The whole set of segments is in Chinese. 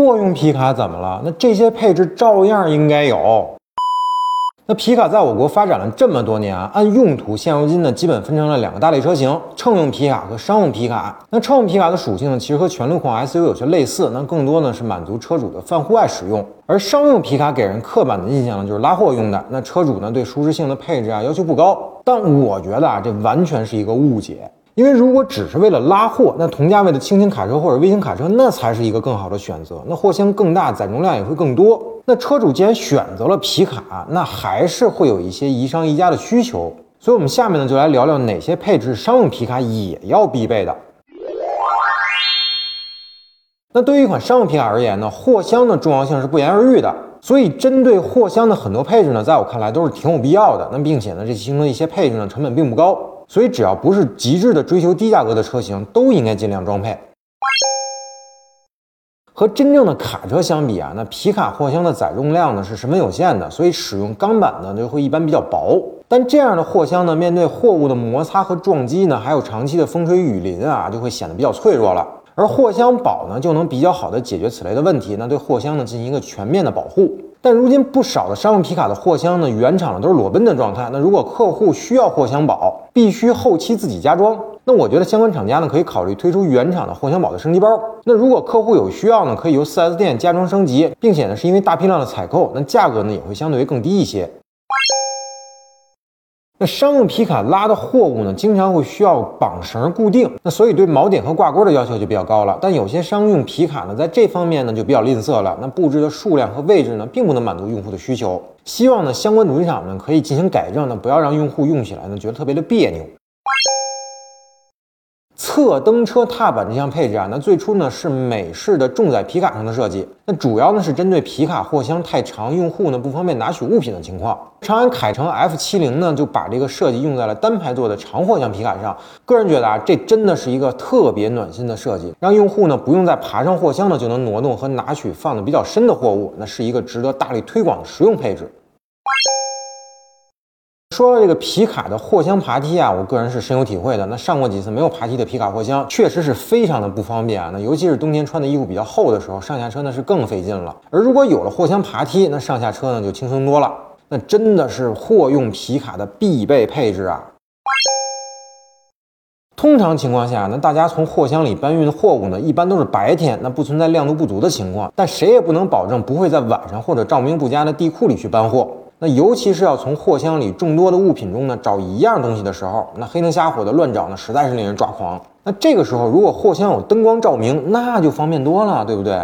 货用皮卡怎么了？那这些配置照样应该有。那皮卡在我国发展了这么多年，按用途现如今呢，基本分成了两个大类车型：乘用皮卡和商用皮卡。那乘用皮卡的属性呢，其实和全路况 SUV 有些类似，那更多呢是满足车主的泛户外使用。而商用皮卡给人刻板的印象呢，就是拉货用的。那车主呢，对舒适性的配置啊要求不高。但我觉得啊，这完全是一个误解。因为如果只是为了拉货，那同价位的轻型卡车或者微型卡车，那才是一个更好的选择。那货箱更大，载重量也会更多。那车主既然选择了皮卡，那还是会有一些宜商宜家的需求。所以，我们下面呢就来聊聊哪些配置商用皮卡也要必备的。那对于一款商用皮卡而言呢，货箱的重要性是不言而喻的。所以，针对货箱的很多配置呢，在我看来都是挺有必要的。那并且呢，这其中的一些配置呢，成本并不高。所以，只要不是极致的追求低价格的车型，都应该尽量装配。和真正的卡车相比啊，那皮卡货箱的载重量呢是十分有限的，所以使用钢板呢就会一般比较薄。但这样的货箱呢，面对货物的摩擦和撞击呢，还有长期的风吹雨淋啊，就会显得比较脆弱了。而货箱保呢，就能比较好的解决此类的问题，那对货箱呢进行一个全面的保护。但如今不少的商用皮卡的货箱呢，原厂都是裸奔的状态。那如果客户需要货箱保，必须后期自己加装。那我觉得相关厂家呢可以考虑推出原厂的货箱保的升级包。那如果客户有需要呢，可以由 4S 店加装升级，并且呢是因为大批量的采购，那价格呢也会相对于更低一些。那商用皮卡拉的货物呢，经常会需要绑绳固定，那所以对锚点和挂钩的要求就比较高了。但有些商用皮卡呢，在这方面呢就比较吝啬了，那布置的数量和位置呢，并不能满足用户的需求。希望呢，相关主机厂呢可以进行改正，呢不要让用户用起来呢觉得特别的别扭。侧蹬车踏板这项配置啊，那最初呢是美式的重载皮卡上的设计，那主要呢是针对皮卡货箱太长，用户呢不方便拿取物品的情况。长安凯程 F 七零呢就把这个设计用在了单排座的长货箱皮卡上。个人觉得啊，这真的是一个特别暖心的设计，让用户呢不用再爬上货箱呢就能挪动和拿取放的比较深的货物，那是一个值得大力推广的实用配置。说到这个皮卡的货箱爬梯啊，我个人是深有体会的。那上过几次没有爬梯的皮卡货箱，确实是非常的不方便啊。那尤其是冬天穿的衣服比较厚的时候，上下车那是更费劲了。而如果有了货箱爬梯，那上下车呢就轻松多了。那真的是货用皮卡的必备配置啊。通常情况下，那大家从货箱里搬运的货物呢，一般都是白天，那不存在亮度不足的情况。但谁也不能保证不会在晚上或者照明不佳的地库里去搬货。那尤其是要从货箱里众多的物品中呢找一样东西的时候，那黑灯瞎火的乱找呢，实在是令人抓狂。那这个时候，如果货箱有灯光照明，那就方便多了，对不对？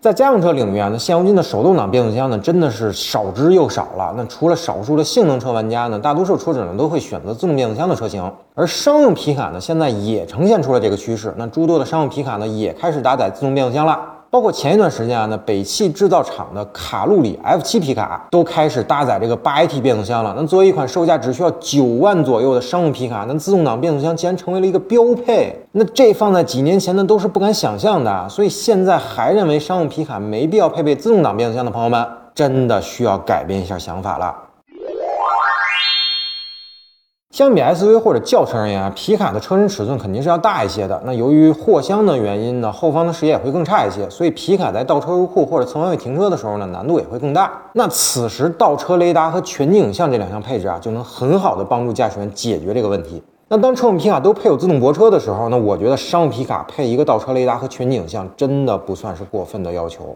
在家用车领域啊，那现如今的手动挡变速箱呢，真的是少之又少了。那除了少数的性能车玩家呢，大多数车主呢都会选择自动变速箱的车型。而商用皮卡呢，现在也呈现出了这个趋势。那诸多的商用皮卡呢，也开始搭载自动变速箱了。包括前一段时间啊，那北汽制造厂的卡路里 F7 皮卡都开始搭载这个八 AT 变速箱了。那作为一款售价只需要九万左右的商用皮卡，那自动挡变速箱竟然成为了一个标配。那这放在几年前呢，都是不敢想象的。所以现在还认为商用皮卡没必要配备自动挡变速箱的朋友们，真的需要改变一下想法了。相比 SUV 或者轿车而言啊，皮卡的车身尺寸肯定是要大一些的。那由于货箱的原因呢，后方的视野也会更差一些，所以皮卡在倒车入库或者侧方位停车的时候呢，难度也会更大。那此时倒车雷达和全景影像这两项配置啊，就能很好的帮助驾驶员解决这个问题。那当乘用皮卡都配有自动泊车的时候，那我觉得商务皮卡配一个倒车雷达和全景影像，真的不算是过分的要求。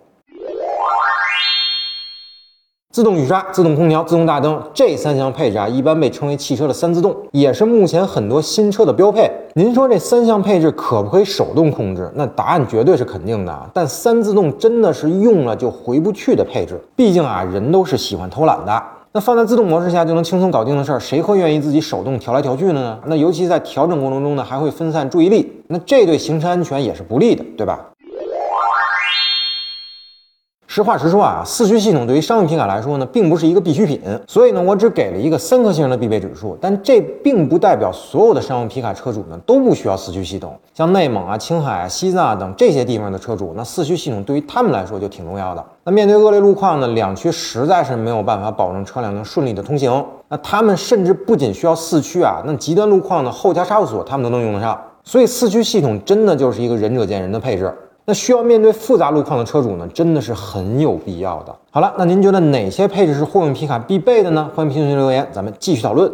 自动雨刷、自动空调、自动大灯这三项配置啊，一般被称为汽车的三自动，也是目前很多新车的标配。您说这三项配置可不可以手动控制？那答案绝对是肯定的。但三自动真的是用了就回不去的配置，毕竟啊，人都是喜欢偷懒的。那放在自动模式下就能轻松搞定的事儿，谁会愿意自己手动调来调去的呢？那尤其在调整过程中呢，还会分散注意力，那这对行车安全也是不利的，对吧？实话实说啊，四驱系统对于商用皮卡来说呢，并不是一个必需品，所以呢，我只给了一个三颗星的必备指数。但这并不代表所有的商用皮卡车主呢都不需要四驱系统。像内蒙啊、青海啊、西藏啊等这些地方的车主，那四驱系统对于他们来说就挺重要的。那面对恶劣路况呢，两驱实在是没有办法保证车辆能顺利的通行。那他们甚至不仅需要四驱啊，那极端路况呢，后加差速锁他们都能用得上。所以四驱系统真的就是一个仁者见仁的配置。那需要面对复杂路况的车主呢，真的是很有必要的。好了，那您觉得哪些配置是货运皮卡必备的呢？欢迎评论区留言，咱们继续讨论。